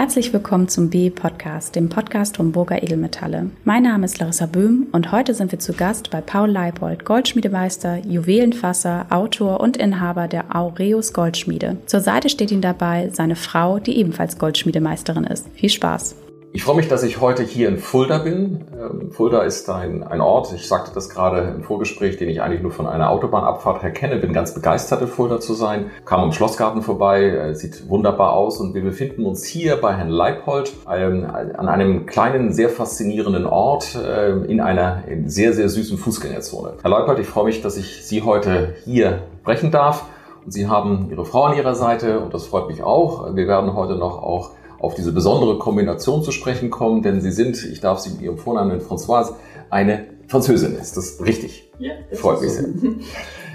Herzlich willkommen zum B-Podcast, dem Podcast Homburger Edelmetalle. Mein Name ist Larissa Böhm und heute sind wir zu Gast bei Paul Leipold, Goldschmiedemeister, Juwelenfasser, Autor und Inhaber der Aureus Goldschmiede. Zur Seite steht ihm dabei seine Frau, die ebenfalls Goldschmiedemeisterin ist. Viel Spaß! Ich freue mich, dass ich heute hier in Fulda bin. Ähm, Fulda ist ein, ein Ort, ich sagte das gerade im Vorgespräch, den ich eigentlich nur von einer Autobahnabfahrt her kenne. Bin ganz begeistert, in Fulda zu sein. Kam am Schlossgarten vorbei, äh, sieht wunderbar aus und wir befinden uns hier bei Herrn Leipold ähm, an einem kleinen, sehr faszinierenden Ort äh, in einer sehr, sehr süßen Fußgängerzone. Herr Leipold, ich freue mich, dass ich Sie heute hier sprechen darf. Sie haben Ihre Frau an Ihrer Seite und das freut mich auch. Wir werden heute noch auch auf diese besondere Kombination zu sprechen kommen, denn Sie sind, ich darf Sie mit Ihrem Vornamen nennen, Françoise, eine Französin. Ist das richtig? Ja. Das Freut mich sehr.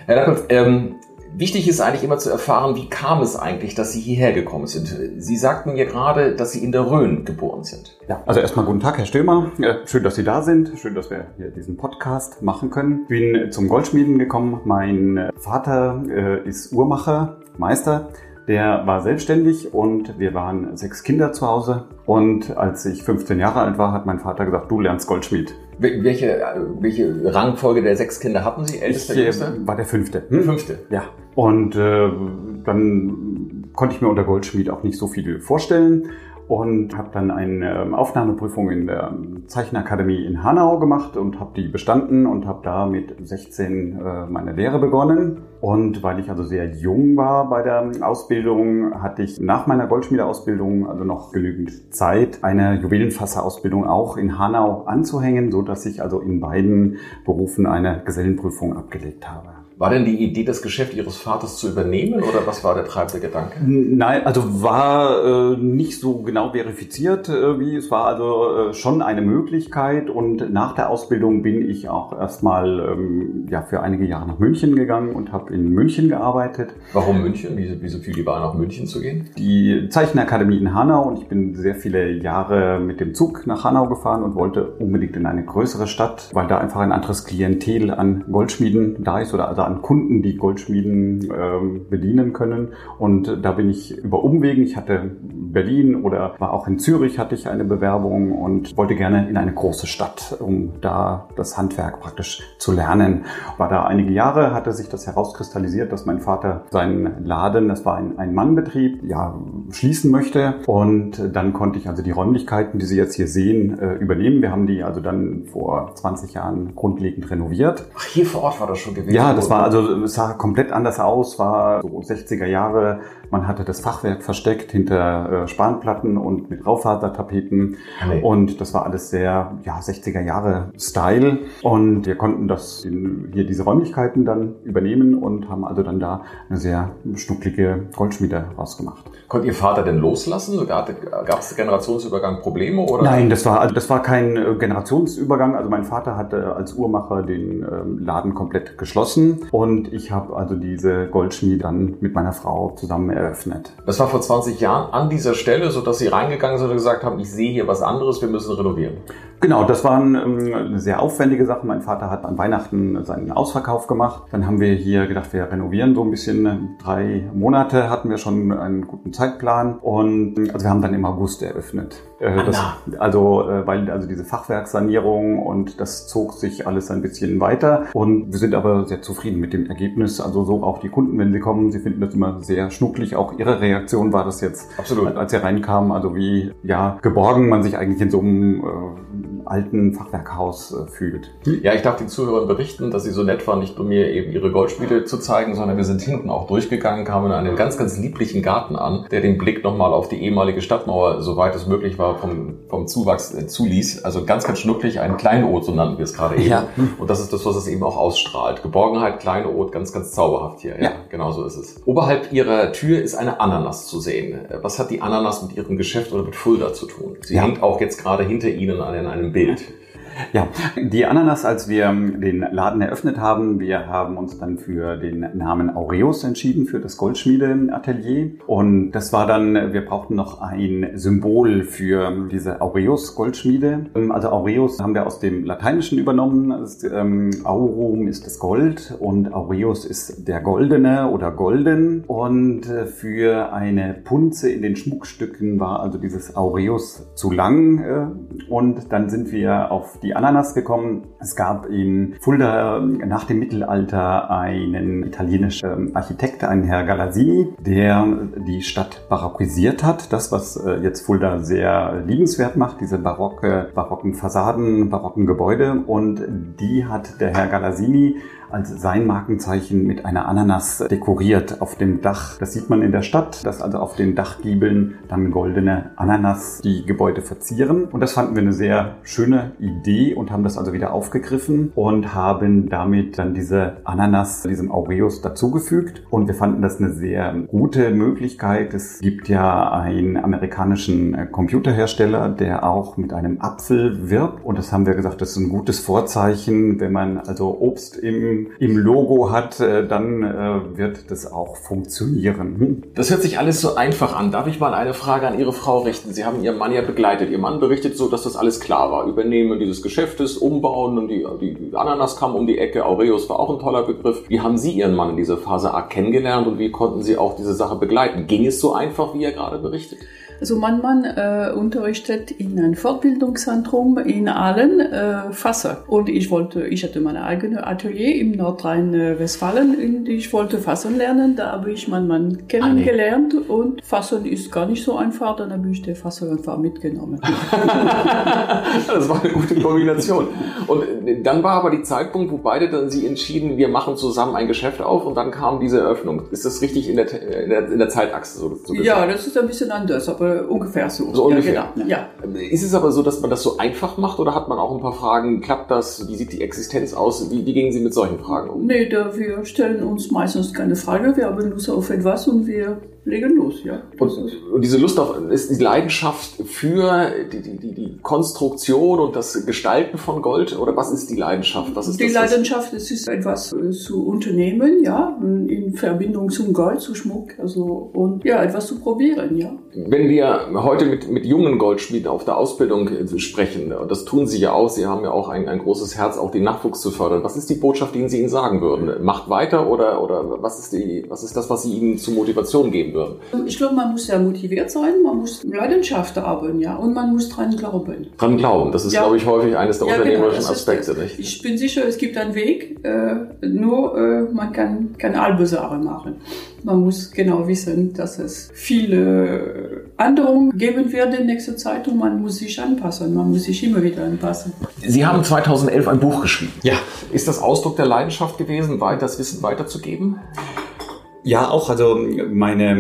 Herr Lackert, ähm, wichtig ist eigentlich immer zu erfahren, wie kam es eigentlich, dass Sie hierher gekommen sind. Sie sagten mir gerade, dass Sie in der Rhön geboren sind. Ja, also erstmal guten Tag, Herr Stömer. Schön, dass Sie da sind. Schön, dass wir hier diesen Podcast machen können. Ich bin zum Goldschmieden gekommen. Mein Vater äh, ist Uhrmacher, Meister der war selbstständig und wir waren sechs Kinder zu Hause. Und als ich 15 Jahre alt war, hat mein Vater gesagt, du lernst Goldschmied. Welche, welche Rangfolge der sechs Kinder hatten Sie? Ältester, ich, jüngster? War der fünfte. Hm? Fünfte? Ja. Und äh, dann konnte ich mir unter Goldschmied auch nicht so viel vorstellen und habe dann eine ähm, Aufnahmeprüfung in der Zeichenakademie in Hanau gemacht und habe die bestanden und habe da mit 16 äh, meine Lehre begonnen. Und weil ich also sehr jung war bei der Ausbildung, hatte ich nach meiner Goldschmiedeausbildung also noch genügend Zeit, eine Juwelenfasserausbildung auch in Hanau anzuhängen, so dass ich also in beiden Berufen eine Gesellenprüfung abgelegt habe. War denn die Idee, das Geschäft Ihres Vaters zu übernehmen oder was war der treibende Gedanke? Nein, also war äh, nicht so genau verifiziert, äh, wie es war also äh, schon eine Möglichkeit und nach der Ausbildung bin ich auch erstmal ähm, ja, für einige Jahre nach München gegangen und habe in München gearbeitet. Warum München? Wieso, wieso fiel die Wahl nach München zu gehen? Die Zeichenakademie in Hanau und ich bin sehr viele Jahre mit dem Zug nach Hanau gefahren und wollte unbedingt in eine größere Stadt, weil da einfach ein anderes Klientel an Goldschmieden da ist oder an Kunden, die Goldschmieden ähm, bedienen können. Und da bin ich über Umwegen. Ich hatte Berlin oder war auch in Zürich hatte ich eine Bewerbung und wollte gerne in eine große Stadt, um da das Handwerk praktisch zu lernen. War da einige Jahre, hatte sich das herauskristallisiert, dass mein Vater seinen Laden, das war ein, ein Mannbetrieb, ja, schließen möchte. Und dann konnte ich also die Räumlichkeiten, die Sie jetzt hier sehen, äh, übernehmen. Wir haben die also dann vor 20 Jahren grundlegend renoviert. Ach, hier vor Ort war das schon gewesen? Ja, das war also, es sah komplett anders aus, war so 60er Jahre. Man hatte das Fachwerk versteckt hinter äh, Spanplatten und mit Raufasertapeten. Okay. Und das war alles sehr, ja, 60er Jahre Style. Und wir konnten das in, hier diese Räumlichkeiten dann übernehmen und haben also dann da eine sehr schnucklige Goldschmiede rausgemacht. Konnte Ihr Vater denn loslassen? Gab es Generationsübergang Probleme? Oder? Nein, das war, das war kein äh, Generationsübergang. Also mein Vater hatte als Uhrmacher den ähm, Laden komplett geschlossen und ich habe also diese Goldschmiede dann mit meiner Frau zusammen eröffnet. Das war vor 20 Jahren an dieser Stelle, so dass Sie reingegangen sind und gesagt haben, ich sehe hier was anderes, wir müssen renovieren. Genau, das waren ähm, sehr aufwendige Sache. Mein Vater hat an Weihnachten seinen Ausverkauf gemacht. Dann haben wir hier gedacht, wir renovieren so ein bisschen. Drei Monate hatten wir schon einen guten Zeitplan und also wir haben dann im August eröffnet. Äh, das, also äh, weil also diese Fachwerksanierung und das zog sich alles ein bisschen weiter und wir sind aber sehr zufrieden mit dem Ergebnis. Also so auch die Kunden, wenn sie kommen, sie finden das immer sehr schnucklig. Auch ihre Reaktion war das jetzt, Absolut. als sie reinkamen, also wie ja geborgen man sich eigentlich in so einem äh, alten Fachwerkhaus äh, fühlt. Ja, ich darf den Zuhörern berichten, dass sie so nett waren, nicht nur mir eben ihre Goldspiele zu zeigen, sondern wir sind hinten auch durchgegangen, kamen in einen ganz, ganz lieblichen Garten an, der den Blick nochmal auf die ehemalige Stadtmauer, soweit es möglich war, vom, vom Zuwachs äh, zuließ. Also ganz, ganz schnucklig, ein Kleinod, so nannten wir es gerade eben. Ja. Und das ist das, was es eben auch ausstrahlt. Geborgenheit, Kleinod, ganz, ganz zauberhaft hier. Ja, ja. genau so ist es. Oberhalb ihrer Tür ist eine Ananas zu sehen. Was hat die Ananas mit ihrem Geschäft oder mit Fulda zu tun? Sie ja. hängt auch jetzt gerade hinter Ihnen an einem Bild. Ja, die Ananas, als wir den Laden eröffnet haben, wir haben uns dann für den Namen Aureus entschieden, für das Goldschmiedeatelier. Und das war dann, wir brauchten noch ein Symbol für diese Aureus Goldschmiede. Also Aureus haben wir aus dem Lateinischen übernommen. Ähm, Aurum ist das Gold und Aureus ist der Goldene oder Golden. Und äh, für eine Punze in den Schmuckstücken war also dieses Aureus zu lang. Äh, und dann sind wir auf die Ananas gekommen. Es gab in Fulda nach dem Mittelalter einen italienischen Architekt, einen Herr Galassini, der die Stadt barockisiert hat. Das, was äh, jetzt Fulda sehr liebenswert macht, diese barocke, barocken Fassaden, barocken Gebäude. Und die hat der Herr Galassini als sein Markenzeichen mit einer Ananas dekoriert auf dem Dach. Das sieht man in der Stadt, dass also auf den Dachgiebeln dann goldene Ananas die Gebäude verzieren. Und das fanden wir eine sehr schöne Idee und haben das also wieder aufgegriffen und haben damit dann diese Ananas diesem Aureus dazugefügt. Und wir fanden das eine sehr gute Möglichkeit. Es gibt ja einen amerikanischen Computerhersteller, der auch mit einem Apfel wirbt. Und das haben wir gesagt, das ist ein gutes Vorzeichen, wenn man also Obst im im, Logo hat, äh, dann äh, wird das auch funktionieren. Hm? Das hört sich alles so einfach an. Darf ich mal eine Frage an Ihre Frau richten? Sie haben Ihren Mann ja begleitet. Ihr Mann berichtet so, dass das alles klar war. Übernehmen dieses Geschäftes, umbauen und die, die Ananas kam um die Ecke. Aureus war auch ein toller Begriff. Wie haben Sie Ihren Mann in dieser Phase A kennengelernt und wie konnten Sie auch diese Sache begleiten? Ging es so einfach, wie er gerade berichtet? Also mein Mann äh, unterrichtet in einem Fortbildungszentrum in Aalen äh, Fasser. Und ich wollte, ich hatte mein eigenes Atelier im Nordrhein-Westfalen und ich wollte Fassen lernen. Da habe ich meinen Mann kennengelernt ah, nee. und Fassen ist gar nicht so einfach. Dann habe ich den Fasser einfach mitgenommen. das war eine gute Kombination. Und dann war aber die Zeitpunkt, wo beide dann sie entschieden, wir machen zusammen ein Geschäft auf und dann kam diese Eröffnung. Ist das richtig in der, in der, in der Zeitachse so, so Ja, das ist ein bisschen anders, aber äh, ungefähr so. So ungefähr. Ja, genau. ja. Ist es aber so, dass man das so einfach macht oder hat man auch ein paar Fragen? Klappt das? Wie sieht die Existenz aus? Wie, wie gehen Sie mit solchen Fragen um? Nee, da wir stellen uns meistens keine Frage. Wir haben Lust auf etwas und wir legen los, ja. Und, und, diese Lust auf, ist die Leidenschaft für die, die, die, Konstruktion und das Gestalten von Gold oder was ist die Leidenschaft? Was ist die das, Leidenschaft, es ist etwas äh, zu unternehmen, ja, in Verbindung zum Gold, zu Schmuck, also und ja, etwas zu probieren, ja. Wenn wir heute mit, mit jungen Goldschmieden auf der Ausbildung äh, sprechen, und das tun Sie ja auch, Sie haben ja auch ein, ein großes Herz, auch den Nachwuchs zu fördern. Was ist die Botschaft, die Sie ihnen sagen würden? Macht weiter oder, oder was ist die, was ist das, was Sie ihnen zur Motivation geben würden? Ich glaube, man muss sehr motiviert sein, man muss Leidenschaft haben, ja, und man muss dran glauben. Dran glauben, das ist, ja. glaube ich, häufig eines der ja, genau, unternehmerischen genau, Aspekte, nicht? Ich bin sicher, es gibt einen Weg, äh, nur äh, man kann keine halbe Sache machen. Man muss genau wissen, dass es viele Änderungen geben wird in nächster Zeit und man muss sich anpassen. Man muss sich immer wieder anpassen. Sie haben 2011 ein Buch geschrieben. Ja. Ist das Ausdruck der Leidenschaft gewesen, das Wissen weiterzugeben? Ja, auch. Also meine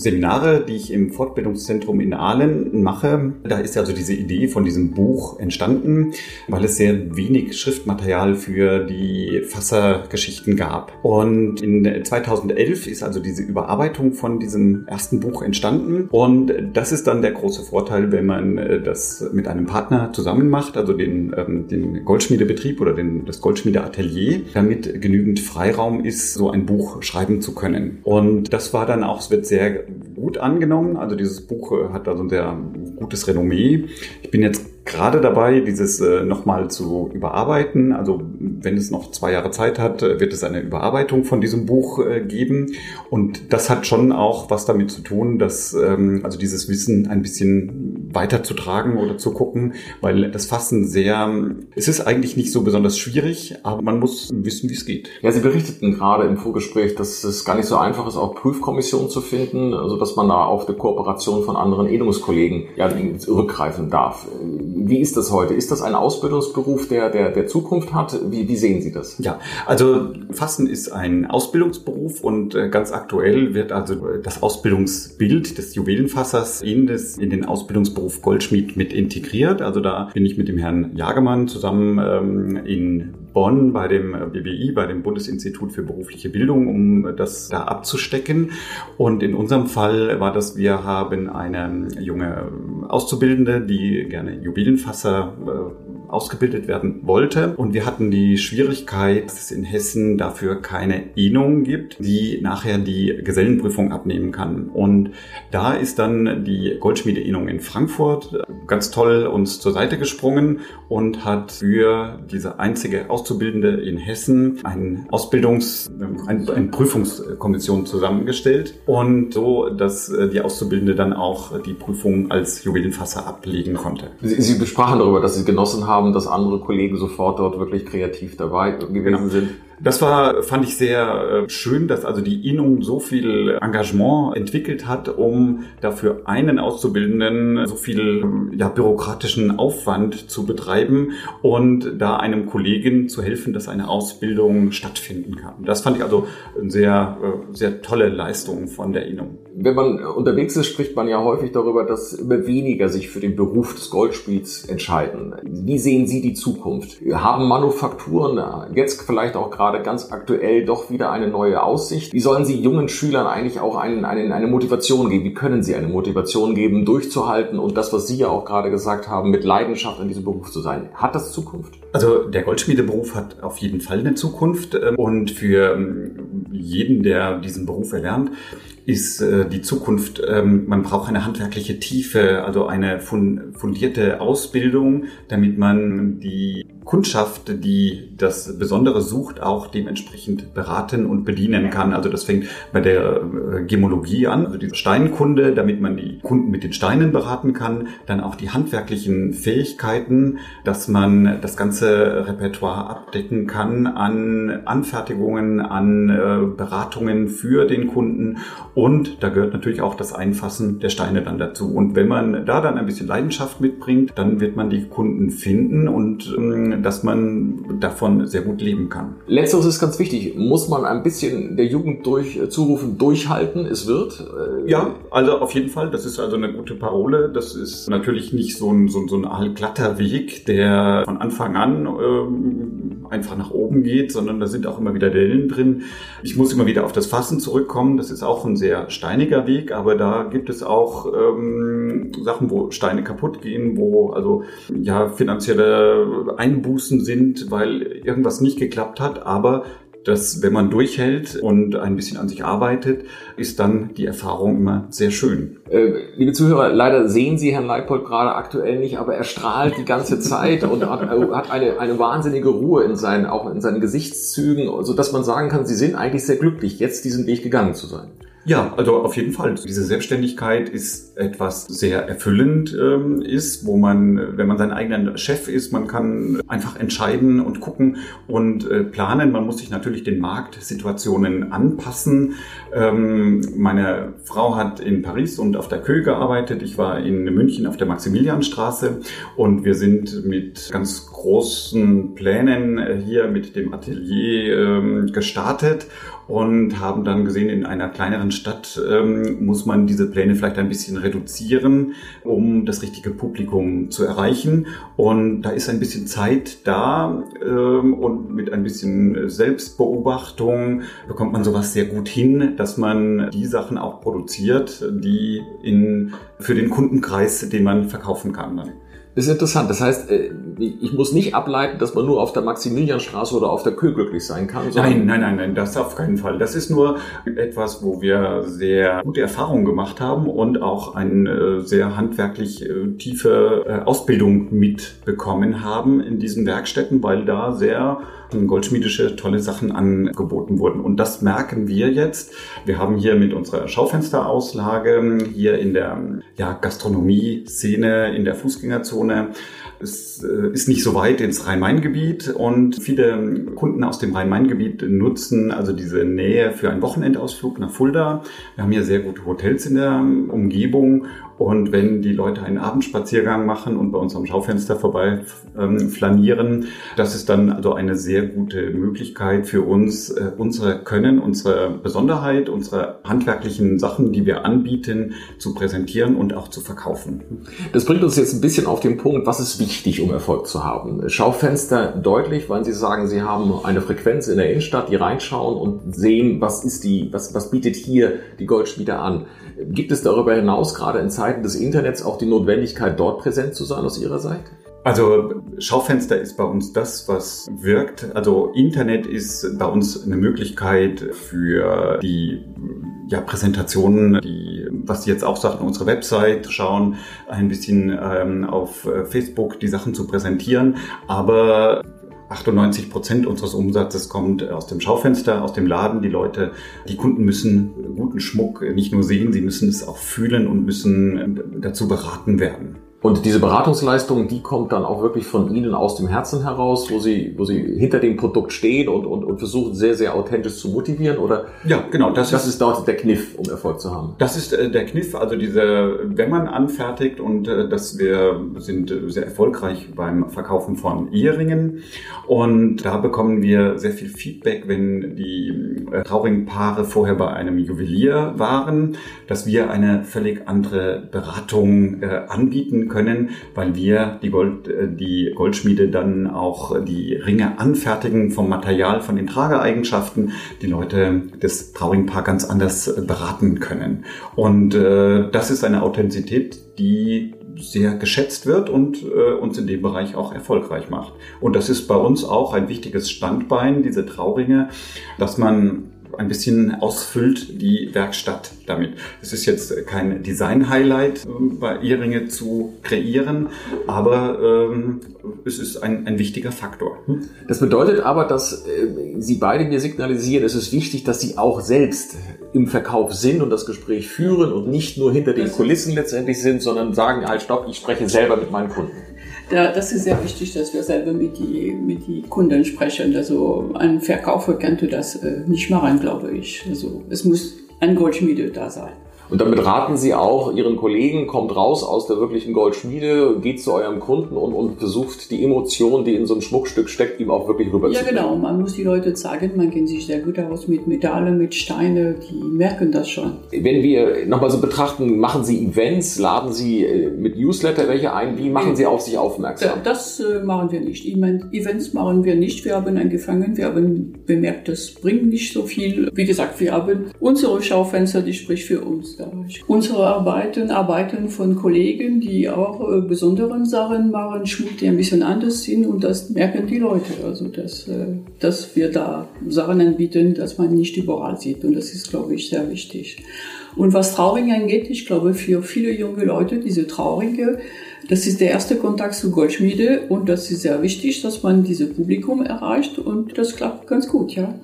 Seminare, die ich im Fortbildungszentrum in Aalen mache, da ist also diese Idee von diesem Buch entstanden, weil es sehr wenig Schriftmaterial für die Fassergeschichten gab. Und in 2011 ist also diese Überarbeitung von diesem ersten Buch entstanden. Und das ist dann der große Vorteil, wenn man äh, das mit einem Partner zusammen macht, also den, ähm, den Goldschmiedebetrieb oder den, das Goldschmiedeatelier, damit genügend Freiraum ist, so ein Buch schreiben zu können. Und das war dann auch, es wird sehr gut angenommen. Also dieses Buch äh, hat also ein sehr gutes Renommee. Ich bin jetzt gerade dabei, dieses äh, nochmal zu überarbeiten. Also wenn es noch zwei Jahre Zeit hat, äh, wird es eine Überarbeitung von diesem Buch äh, geben. Und das hat schon auch was damit zu tun, dass ähm, also dieses Wissen ein bisschen weiterzutragen oder zu gucken, weil das Fassen sehr, es ist eigentlich nicht so besonders schwierig, aber man muss wissen, wie es geht. Ja, Sie berichteten gerade im Vorgespräch, dass es gar nicht so einfach ist, auch Prüfkommissionen zu finden, also dass man da auf die Kooperation von anderen Edungskollegen ja, rückgreifen darf. Wie ist das heute? Ist das ein Ausbildungsberuf, der, der, der Zukunft hat? Wie, wie sehen Sie das? Ja, also Fassen ist ein Ausbildungsberuf und äh, ganz aktuell wird also das Ausbildungsbild des Juwelenfassers in, das, in den Ausbildungsberuf Goldschmied mit integriert. Also da bin ich mit dem Herrn Jagemann zusammen ähm, in Bonn bei dem BBI, bei dem Bundesinstitut für berufliche Bildung, um das da abzustecken. Und in unserem Fall war das, wir haben eine junge Auszubildende, die gerne Juwelenfasser äh, ausgebildet werden wollte. Und wir hatten die Schwierigkeit, dass es in Hessen dafür keine Ehnung gibt, die nachher die Gesellenprüfung abnehmen kann. Und da ist dann die Goldschmiede-Ehnung in Frankfurt ganz toll uns zur Seite gesprungen und hat für diese einzige Auszubildende in Hessen ein Ausbildungs-, ein, eine Prüfungskommission zusammengestellt und so, dass äh, die Auszubildende dann auch die Prüfung als Juwelenfasser ablegen konnte. Sie, Sie besprachen darüber, dass Sie genossen haben, dass andere Kollegen sofort dort wirklich kreativ dabei gewesen genau. sind. Das war, fand ich sehr äh, schön, dass also die Innung so viel Engagement entwickelt hat, um dafür einen Auszubildenden so viel ja, bürokratischen Aufwand zu betreiben und da einem Kollegen zu helfen, dass eine Ausbildung stattfinden kann. Das fand ich also eine sehr, äh, sehr tolle Leistung von der Innung. Wenn man unterwegs ist, spricht man ja häufig darüber, dass immer weniger sich für den Beruf des Goldspiels entscheiden. Wie sehen Sie die Zukunft? Haben Manufakturen jetzt vielleicht auch gerade gerade ganz aktuell doch wieder eine neue Aussicht. Wie sollen Sie jungen Schülern eigentlich auch einen, einen, eine Motivation geben? Wie können Sie eine Motivation geben, durchzuhalten und das, was Sie ja auch gerade gesagt haben, mit Leidenschaft in diesem Beruf zu sein? Hat das Zukunft? Also der Goldschmiedeberuf hat auf jeden Fall eine Zukunft ähm, und für ähm, jeden, der diesen Beruf erlernt, ist äh, die Zukunft, ähm, man braucht eine handwerkliche Tiefe, also eine fundierte Ausbildung, damit man die Kundschaft, die das Besondere sucht, auch dementsprechend beraten und bedienen kann. Also das fängt bei der äh, Gemologie an, also die Steinkunde, damit man die Kunden mit den Steinen beraten kann. Dann auch die handwerklichen Fähigkeiten, dass man das ganze Repertoire abdecken kann an Anfertigungen, an äh, Beratungen für den Kunden. Und da gehört natürlich auch das Einfassen der Steine dann dazu. Und wenn man da dann ein bisschen Leidenschaft mitbringt, dann wird man die Kunden finden und dass man davon sehr gut leben kann. Letzteres ist ganz wichtig. Muss man ein bisschen der Jugend durch, äh, zurufen, durchhalten, es wird? Äh, ja, also auf jeden Fall. Das ist also eine gute Parole. Das ist natürlich nicht so ein, so, so ein allglatter Weg, der von Anfang an ähm, einfach nach oben geht, sondern da sind auch immer wieder Dellen drin. Ich muss immer wieder auf das Fassen zurückkommen. Das ist auch ein sehr steiniger Weg, aber da gibt es auch ähm, Sachen, wo Steine kaputt gehen, wo also ja finanzielle Einbußen Einbußen sind, weil irgendwas nicht geklappt hat, aber dass wenn man durchhält und ein bisschen an sich arbeitet, ist dann die Erfahrung immer sehr schön. Äh, liebe Zuhörer, leider sehen Sie Herrn Leipold gerade aktuell nicht, aber er strahlt die ganze Zeit und hat, hat eine, eine wahnsinnige Ruhe in seinen, auch in seinen Gesichtszügen, so dass man sagen kann, Sie sind eigentlich sehr glücklich, jetzt diesen Weg gegangen zu sein. Ja, also auf jeden Fall. Diese Selbstständigkeit ist etwas sehr erfüllend ähm, ist, wo man, wenn man sein eigener Chef ist, man kann einfach entscheiden und gucken und äh, planen. Man muss sich natürlich den Marktsituationen anpassen. Ähm, meine Frau hat in Paris und auf der Kö gearbeitet. Ich war in München auf der Maximilianstraße und wir sind mit ganz großen Plänen äh, hier mit dem Atelier ähm, gestartet und haben dann gesehen, in einer kleineren Stadt ähm, muss man diese Pläne vielleicht ein bisschen reduzieren, um das richtige Publikum zu erreichen. Und da ist ein bisschen Zeit da ähm, und mit ein bisschen Selbstbeobachtung bekommt man sowas sehr gut hin, dass man die Sachen auch produziert, die in, für den Kundenkreis, den man verkaufen kann. Ist interessant. Das heißt, äh, ich muss nicht ableiten, dass man nur auf der Maximilianstraße oder auf der Kö glücklich sein kann. Nein, nein, nein, nein, das auf keinen Fall. Das ist nur etwas, wo wir sehr gute Erfahrungen gemacht haben und auch eine sehr handwerklich äh, tiefe äh, Ausbildung mitbekommen haben in diesen Werkstätten, weil da sehr goldschmiedische tolle Sachen angeboten wurden. Und das merken wir jetzt. Wir haben hier mit unserer Schaufensterauslage hier in der ja, Gastronomie-Szene, in der Fußgängerzone es äh, ist nicht so weit ins Rhein-Main-Gebiet und viele Kunden aus dem Rhein-Main-Gebiet nutzen also diese Nähe für einen Wochenendausflug nach Fulda. Wir haben hier sehr gute Hotels in der Umgebung Und wenn die Leute einen Abendspaziergang machen und bei uns am Schaufenster vorbei ähm, flanieren, das ist dann also eine sehr gute Möglichkeit für uns, äh, unsere Können, unsere Besonderheit, unsere handwerklichen Sachen, die wir anbieten, zu präsentieren und auch zu verkaufen. Das bringt uns jetzt ein bisschen auf den Punkt, was ist wichtig, um Erfolg zu haben? Schaufenster deutlich, weil Sie sagen, Sie haben eine Frequenz in der Innenstadt, die reinschauen und sehen, was ist die, was, was bietet hier die Goldschmiede an. Gibt es darüber hinaus gerade in Zeiten des Internets auch die Notwendigkeit, dort präsent zu sein aus Ihrer Seite? Also Schaufenster ist bei uns das, was wirkt. Also Internet ist bei uns eine Möglichkeit für die ja, Präsentationen, die, was Sie jetzt auch sagten, unsere Website schauen, ein bisschen ähm, auf äh, Facebook die Sachen zu präsentieren. Aber 98 Prozent unseres Umsatzes kommt aus dem Schaufenster, aus dem Laden. Die Leute, die Kunden müssen guten Schmuck nicht nur sehen, sie müssen es auch fühlen und müssen dazu beraten werden. Und diese Beratungsleistung, die kommt dann auch wirklich von Ihnen aus dem Herzen heraus, wo Sie, wo Sie hinter dem Produkt stehen und, und, und versuchen sehr, sehr authentisch zu motivieren, oder? Ja, genau. Das, das ist, ist dort der Kniff, um Erfolg zu haben. Das ist äh, der Kniff. Also diese, wenn man anfertigt und äh, dass wir sind sehr erfolgreich beim Verkaufen von Eheringen und da bekommen wir sehr viel Feedback, wenn die äh, traurigen Paare vorher bei einem Juwelier waren, dass wir eine völlig andere Beratung äh, anbieten können, weil wir die, Gold, äh, die Goldschmiede dann auch die Ringe anfertigen vom Material, von den Trageeigenschaften, die Leute des traurigen Paar ganz anders äh, beraten können. Und äh, das ist eine Authentizität, die sehr geschätzt wird und äh, uns in dem Bereich auch erfolgreich macht. Und das ist bei uns auch ein wichtiges Standbein, diese Trauringe, dass man ein bisschen ausfüllt die Werkstatt damit. Es ist jetzt kein Design-Highlight ähm, bei Ehringe zu kreieren, aber ähm, es ist ein, ein wichtiger Faktor. Das bedeutet aber, dass äh, Sie beide mir signalisieren, es ist wichtig, dass Sie auch selbst im Verkauf sind und das Gespräch führen und nicht nur hinter den Kulissen letztendlich sind, sondern sagen, halt stopp, ich spreche selber mit meinen Kunden. Ja, das ist sehr wichtig, dass wir selber mit die, mit die Kunden sprechen. Also ein Verkäufer könnte das äh, nicht machen, glaube ich. Also es muss ein Goldschmiede da sein. Und damit raten Sie auch Ihren Kollegen, kommt raus aus der wirklichen Goldschmiede, geht zu eurem Kunden und, und versucht die Emotion, die in so einem Schmuckstück steckt, ihm auch wirklich rüberzubringen. Ja, genau. Man muss die Leute zeigen, man kennt sich sehr gut aus mit Metalle, mit Steine, die merken das schon. Wenn wir nochmal so betrachten, machen Sie Events, laden Sie äh, mit Newsletter welche ein? Wie machen Sie auf sich aufmerksam? Das äh, machen wir nicht. Events machen wir nicht. Wir haben angefangen, wir haben bemerkt, das bringt nicht so viel. Wie gesagt, wir haben unsere Schaufenster, die spricht für uns. Unsere Arbeiten, Arbeiten von Kollegen, die auch äh, besonderen Sachen machen, Schmuck, die ein bisschen anders sind und das merken die Leute. Also, dass, äh, dass wir da Sachen anbieten, dass man nicht überall sieht und das ist, glaube ich, sehr wichtig. Und was Trauringe angeht, ich glaube, für viele junge Leute, diese Trauringe, das ist der erste Kontakt zu Goldschmiede und das ist sehr wichtig, dass man dieses Publikum erreicht und das klappt ganz gut, ja.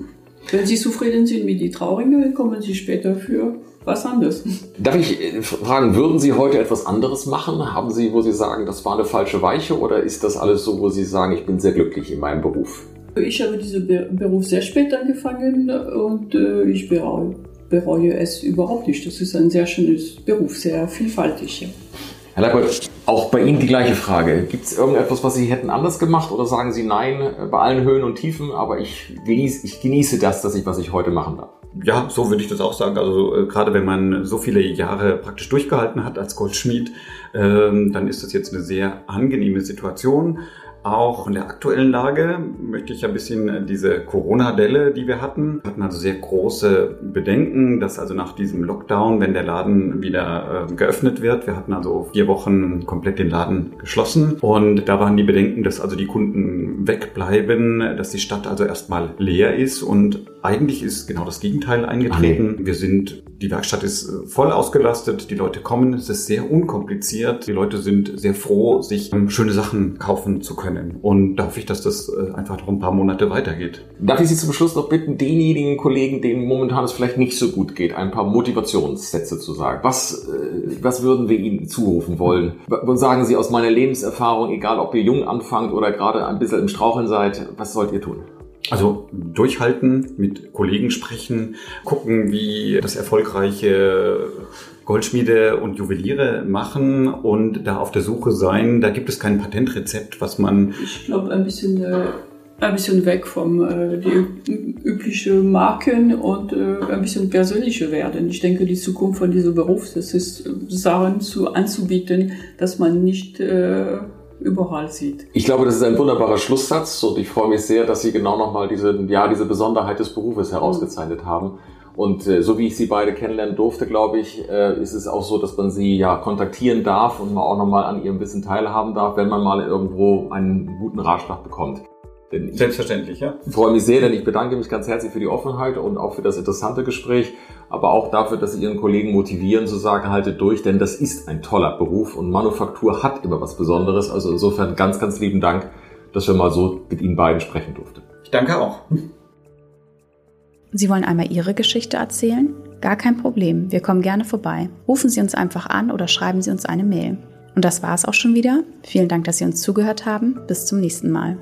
Wenn Sie zufrieden sind mit die Trauringe, kommen Sie später für was anderes. Darf ich äh, fragen, würden Sie heute etwas anderes machen? Haben Sie, wo Sie sagen, das war eine falsche Weiche oder ist das alles so, wo Sie sagen, ich bin sehr glücklich in meinem Beruf? Ich habe diesen Beruf sehr spät angefangen und äh, ich bereue, bereue es überhaupt nicht. Das ist ein sehr schönes Beruf, sehr vielfältig. Ja. Herr Leipold, auch bei Ihnen die gleiche Frage. Gibt es irgendetwas, was Sie hätten anders gemacht oder sagen Sie nein, bei allen Höhen und Tiefen, aber ich genieße, ich genieße das, dass ich, was ich heute machen darf? Ja, so würde ich das auch sagen. Also äh, gerade wenn man so viele Jahre praktisch durchgehalten hat als Goldschmied, ähm, dann ist das jetzt eine sehr angenehme Situation. Auch in der aktuellen Lage möchte ich ein bisschen diese Corona-Delle, die wir hatten, wir hatten also sehr große Bedenken, dass also nach diesem Lockdown, wenn der Laden wieder äh, geöffnet wird, wir hatten also vier Wochen komplett den Laden geschlossen. Und da waren die Bedenken, dass also die Kunden wegbleiben, dass die Stadt also erstmal leer ist. Und eigentlich ist genau das Gegenteil eingetreten. Wir sind, die Werkstatt ist äh, voll ausgelastet, die Leute kommen, es ist sehr unkompliziert, die Leute sind sehr froh, sich ähm, schöne Sachen kaufen zu können. Und da hoffe ich, dass das äh, einfach noch ein paar Monate weitergeht. Darf ich Sie zum Schluss noch bitten, denjenigen Kollegen, denen momentan es vielleicht nicht so gut geht, ein paar Motivationssätze zu sagen? Was, äh, was würden wir Ihnen zurufen wollen? Und sagen Sie aus meiner Lebenserfahrung, egal ob ihr jung anfangt oder gerade ein bisschen im Straucheln seid, was sollt ihr tun? Also durchhalten, mit Kollegen sprechen, gucken, wie das erfolgreiche Goldschmiede und Juweliere machen und da auf der Suche sein. Da gibt es kein Patentrezept, was man. Ich glaube, ein bisschen äh, ein bisschen weg vom äh, die üblichen Marken und äh, ein bisschen persönlicher werden. Ich denke, die Zukunft von diesem Beruf, das ist Sachen zu anzubieten, dass man nicht äh, überall sieht. Ich glaube, das ist ein wunderbarer Schlusssatz und ich freue mich sehr, dass Sie genau nochmal diese, ja, diese Besonderheit des Berufes herausgezeichnet haben. Und äh, so wie ich Sie beide kennenlernen durfte, glaube ich, äh, ist es auch so, dass man Sie ja kontaktieren darf und man auch nochmal an Ihrem Wissen teilhaben darf, wenn man mal irgendwo einen guten Ratschlag bekommt. Denn Selbstverständlich, ja. Ich freue mich sehr, denn ich bedanke mich ganz herzlich für die Offenheit und auch für das interessante Gespräch, aber auch dafür, dass Sie Ihren Kollegen motivieren, zu sagen, haltet durch, denn das ist ein toller Beruf und Manufaktur hat immer was Besonderes. Also insofern ganz, ganz lieben Dank, dass wir mal so mit Ihnen beiden sprechen durften. Ich danke auch. Sie wollen einmal Ihre Geschichte erzählen? Gar kein Problem, wir kommen gerne vorbei. Rufen Sie uns einfach an oder schreiben Sie uns eine Mail. Und das war es auch schon wieder. Vielen Dank, dass Sie uns zugehört haben. Bis zum nächsten Mal.